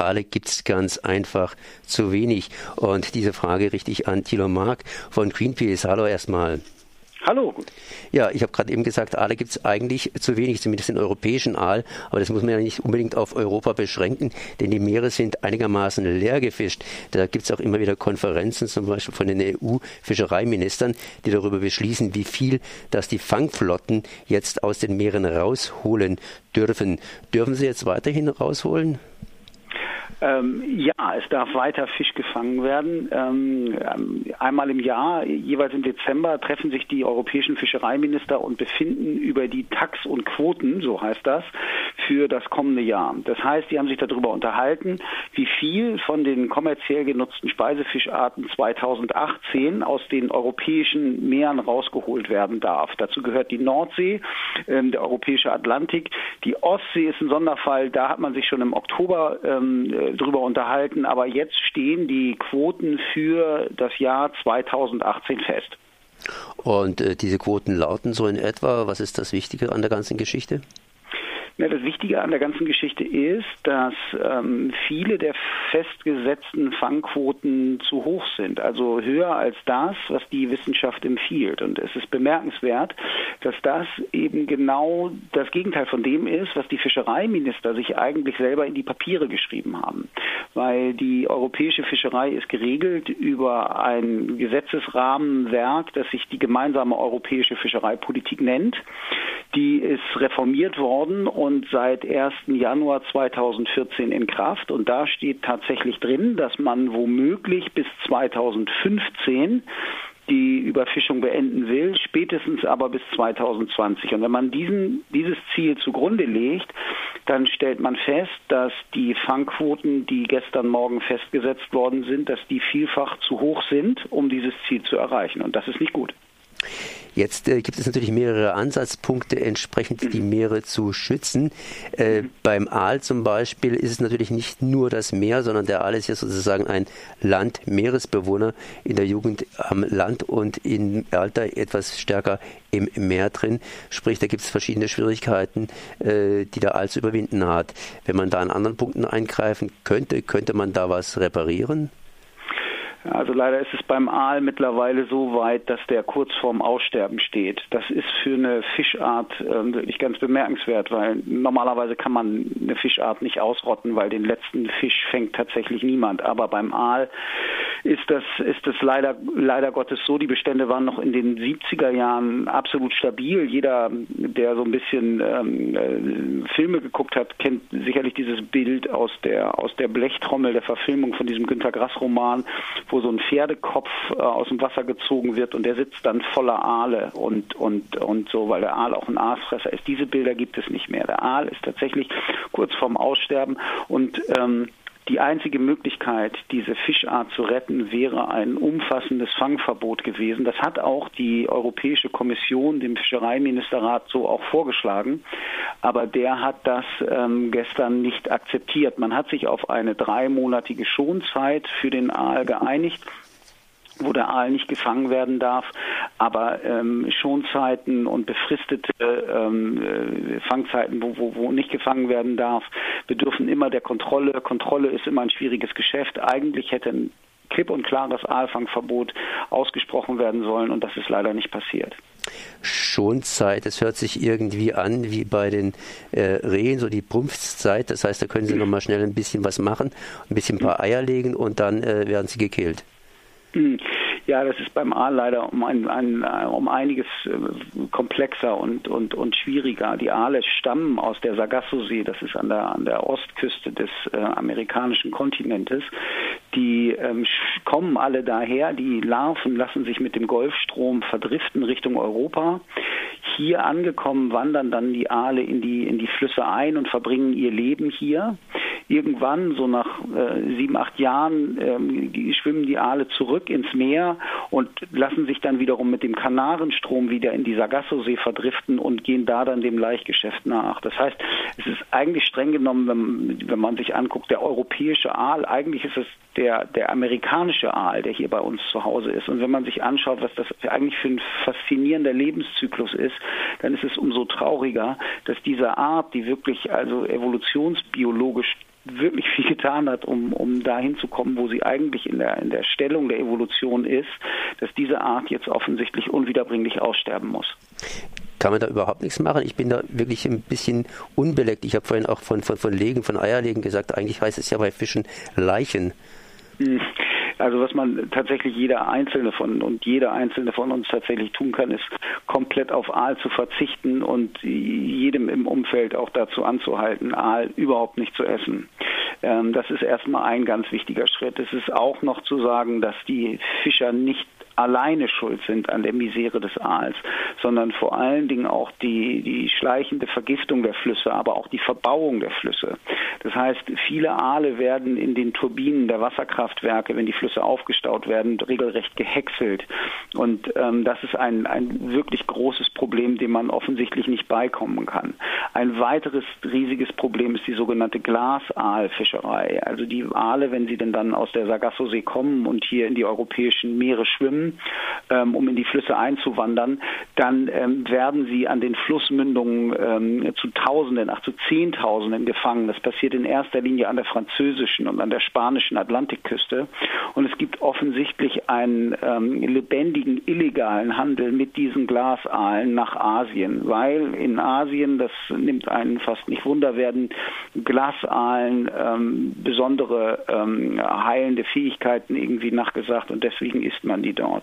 Aale gibt es ganz einfach zu wenig. Und diese Frage richte ich an Thilo Mark von Greenpeace. Hallo erstmal. Hallo. Ja, ich habe gerade eben gesagt, Aale gibt es eigentlich zu wenig, zumindest den europäischen Aal. Aber das muss man ja nicht unbedingt auf Europa beschränken, denn die Meere sind einigermaßen leer gefischt. Da gibt es auch immer wieder Konferenzen, zum Beispiel von den EU-Fischereiministern, die darüber beschließen, wie viel das die Fangflotten jetzt aus den Meeren rausholen dürfen. Dürfen sie jetzt weiterhin rausholen? Ähm, ja, es darf weiter Fisch gefangen werden. Ähm, einmal im Jahr, jeweils im Dezember, treffen sich die europäischen Fischereiminister und befinden über die Tax und Quoten, so heißt das, für das kommende Jahr. Das heißt, die haben sich darüber unterhalten, wie viel von den kommerziell genutzten Speisefischarten 2018 aus den europäischen Meeren rausgeholt werden darf. Dazu gehört die Nordsee, ähm, der europäische Atlantik. Die Ostsee ist ein Sonderfall. Da hat man sich schon im Oktober ähm, äh, drüber unterhalten. Aber jetzt stehen die Quoten für das Jahr 2018 fest. Und äh, diese Quoten lauten so in etwa, was ist das Wichtige an der ganzen Geschichte? Ja, das Wichtige an der ganzen Geschichte ist, dass ähm, viele der festgesetzten Fangquoten zu hoch sind, also höher als das, was die Wissenschaft empfiehlt. Und es ist bemerkenswert, dass das eben genau das Gegenteil von dem ist, was die Fischereiminister sich eigentlich selber in die Papiere geschrieben haben. Weil die europäische Fischerei ist geregelt über ein Gesetzesrahmenwerk, das sich die gemeinsame europäische Fischereipolitik nennt. Die ist reformiert worden und seit 1. Januar 2014 in Kraft. Und da steht tatsächlich drin, dass man womöglich bis 2015 die Überfischung beenden will, spätestens aber bis 2020. Und wenn man diesen, dieses Ziel zugrunde legt, dann stellt man fest, dass die Fangquoten, die gestern Morgen festgesetzt worden sind, dass die vielfach zu hoch sind, um dieses Ziel zu erreichen. Und das ist nicht gut. Jetzt äh, gibt es natürlich mehrere Ansatzpunkte, entsprechend die Meere zu schützen. Äh, beim Aal zum Beispiel ist es natürlich nicht nur das Meer, sondern der Aal ist ja sozusagen ein Land-Meeresbewohner in der Jugend am Land und im Alter etwas stärker im Meer drin. Sprich, da gibt es verschiedene Schwierigkeiten, äh, die der Aal zu überwinden hat. Wenn man da an anderen Punkten eingreifen könnte, könnte man da was reparieren? Also leider ist es beim Aal mittlerweile so weit, dass der kurz vorm Aussterben steht. Das ist für eine Fischart äh, wirklich ganz bemerkenswert, weil normalerweise kann man eine Fischart nicht ausrotten, weil den letzten Fisch fängt tatsächlich niemand. Aber beim Aal ist das, ist das leider, leider Gottes so. Die Bestände waren noch in den 70er Jahren absolut stabil. Jeder, der so ein bisschen ähm, äh, Filme geguckt hat, kennt sicherlich dieses Bild aus der, aus der Blechtrommel der Verfilmung von diesem Günter Grass Roman, wo so ein Pferdekopf äh, aus dem Wasser gezogen wird und der sitzt dann voller Aale und, und, und so, weil der Aal auch ein Aasfresser ist. Diese Bilder gibt es nicht mehr. Der Aal ist tatsächlich kurz vorm Aussterben und ähm, die einzige Möglichkeit, diese Fischart zu retten, wäre ein umfassendes Fangverbot gewesen. Das hat auch die Europäische Kommission dem Fischereiministerrat so auch vorgeschlagen, aber der hat das ähm, gestern nicht akzeptiert. Man hat sich auf eine dreimonatige Schonzeit für den Aal geeinigt wo der Aal nicht gefangen werden darf, aber ähm, Schonzeiten und befristete ähm, äh, Fangzeiten, wo, wo, wo nicht gefangen werden darf, bedürfen immer der Kontrolle. Kontrolle ist immer ein schwieriges Geschäft. Eigentlich hätte ein klipp und klares Aalfangverbot ausgesprochen werden sollen und das ist leider nicht passiert. Schonzeit, es hört sich irgendwie an wie bei den äh, Rehen, so die Prumpfzeit. Das heißt, da können sie nochmal schnell ein bisschen was machen, ein bisschen ein paar Eier legen und dann äh, werden sie gekillt. Hm. Ja, das ist beim Aal leider um, ein, ein, um einiges äh, komplexer und, und, und schwieriger. Die Aale stammen aus der Sargasso-See, das ist an der, an der Ostküste des äh, amerikanischen Kontinentes. Die ähm, kommen alle daher, die Larven lassen sich mit dem Golfstrom verdriften Richtung Europa. Hier angekommen wandern dann die Aale in die, in die Flüsse ein und verbringen ihr Leben hier. Irgendwann, so nach äh, sieben, acht Jahren, ähm, schwimmen die Aale zurück ins Meer und lassen sich dann wiederum mit dem Kanarenstrom wieder in die Sargasso-See verdriften und gehen da dann dem Laichgeschäft nach. Das heißt, es ist eigentlich streng genommen, wenn, wenn man sich anguckt, der europäische Aal, eigentlich ist es der, der amerikanische Aal, der hier bei uns zu Hause ist. Und wenn man sich anschaut, was das eigentlich für ein faszinierender Lebenszyklus ist, dann ist es umso trauriger, dass diese Art, die wirklich also evolutionsbiologisch wirklich viel getan hat, um, um dahin zu kommen, wo sie eigentlich in der, in der Stellung der Evolution ist, dass diese Art jetzt offensichtlich unwiederbringlich aussterben muss. Kann man da überhaupt nichts machen? Ich bin da wirklich ein bisschen unbeleckt. Ich habe vorhin auch von, von, von Legen, von Eierlegen gesagt, eigentlich heißt es ja bei Fischen Leichen. Also was man tatsächlich jeder einzelne von und jeder einzelne von uns tatsächlich tun kann, ist komplett auf Aal zu verzichten und jedem im Umfeld auch dazu anzuhalten, Aal überhaupt nicht zu essen. Ähm, das ist erstmal ein ganz wichtiger Schritt. Es ist auch noch zu sagen, dass die Fischer nicht alleine schuld sind an der Misere des Aals, sondern vor allen Dingen auch die, die schleichende Vergiftung der Flüsse, aber auch die Verbauung der Flüsse. Das heißt, viele Aale werden in den Turbinen der Wasserkraftwerke, wenn die Flüsse aufgestaut werden, regelrecht gehäckselt. Und ähm, das ist ein, ein wirklich großes Problem, dem man offensichtlich nicht beikommen kann. Ein weiteres riesiges Problem ist die sogenannte Glasaalfischerei. Also die Aale, wenn sie denn dann aus der Sargassosee kommen und hier in die europäischen Meere schwimmen, ähm, um in die Flüsse einzuwandern, dann ähm, werden sie an den Flussmündungen ähm, zu Tausenden, ach zu Zehntausenden gefangen. Das passiert in erster Linie an der französischen und an der spanischen Atlantikküste. Und es gibt offensichtlich einen ähm, lebendigen illegalen Handel mit diesen Glasaalen nach Asien, weil in Asien, das nimmt einen fast nicht Wunder, werden Glasaalen ähm, besondere ähm, heilende Fähigkeiten irgendwie nachgesagt und deswegen isst man die dort.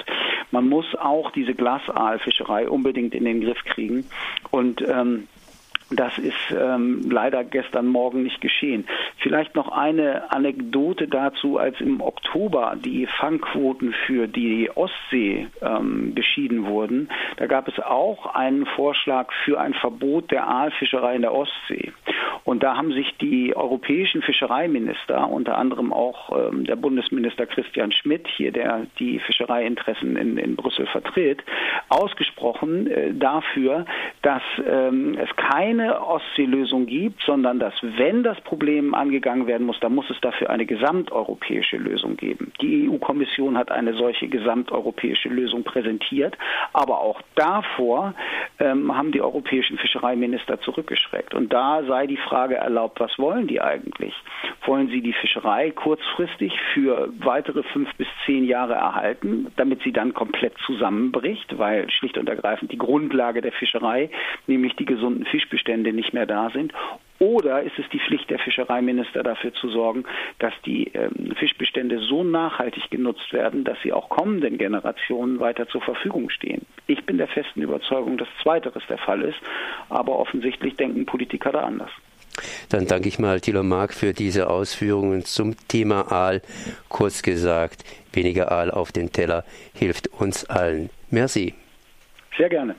Man muss auch diese Glasaalfischerei unbedingt in den Griff kriegen und ähm, das ist ähm, leider gestern Morgen nicht geschehen. Vielleicht noch eine Anekdote dazu, als im Oktober die Fangquoten für die Ostsee ähm, beschieden wurden. Da gab es auch einen Vorschlag für ein Verbot der Aalfischerei in der Ostsee. Und da haben sich die europäischen Fischereiminister, unter anderem auch ähm, der Bundesminister Christian Schmidt, hier der die Fischereiinteressen in, in Brüssel vertritt, ausgesprochen äh, dafür, dass ähm, es keine Ostseelösung gibt, sondern dass, wenn das Problem angegangen werden muss, dann muss es dafür eine gesamteuropäische Lösung geben. Die EU-Kommission hat eine solche gesamteuropäische Lösung präsentiert, aber auch davor ähm, haben die europäischen Fischereiminister zurückgeschreckt. Und da sei die Frage erlaubt, was wollen die eigentlich? Wollen sie die Fischerei kurzfristig für weitere fünf bis zehn Jahre erhalten, damit sie dann komplett zusammenbricht, weil schlicht und ergreifend die Grundlage der Fischerei, nämlich die gesunden Fischbestände, nicht mehr da sind? Oder ist es die Pflicht der Fischereiminister dafür zu sorgen, dass die ähm, Fischbestände so nachhaltig genutzt werden, dass sie auch kommenden Generationen weiter zur Verfügung stehen? Ich bin der festen Überzeugung, dass Zweiteres der Fall ist, aber offensichtlich denken Politiker da anders. Dann danke ich mal Thilo Mark für diese Ausführungen zum Thema Aal. Kurz gesagt, weniger Aal auf dem Teller hilft uns allen. Merci. Sehr gerne.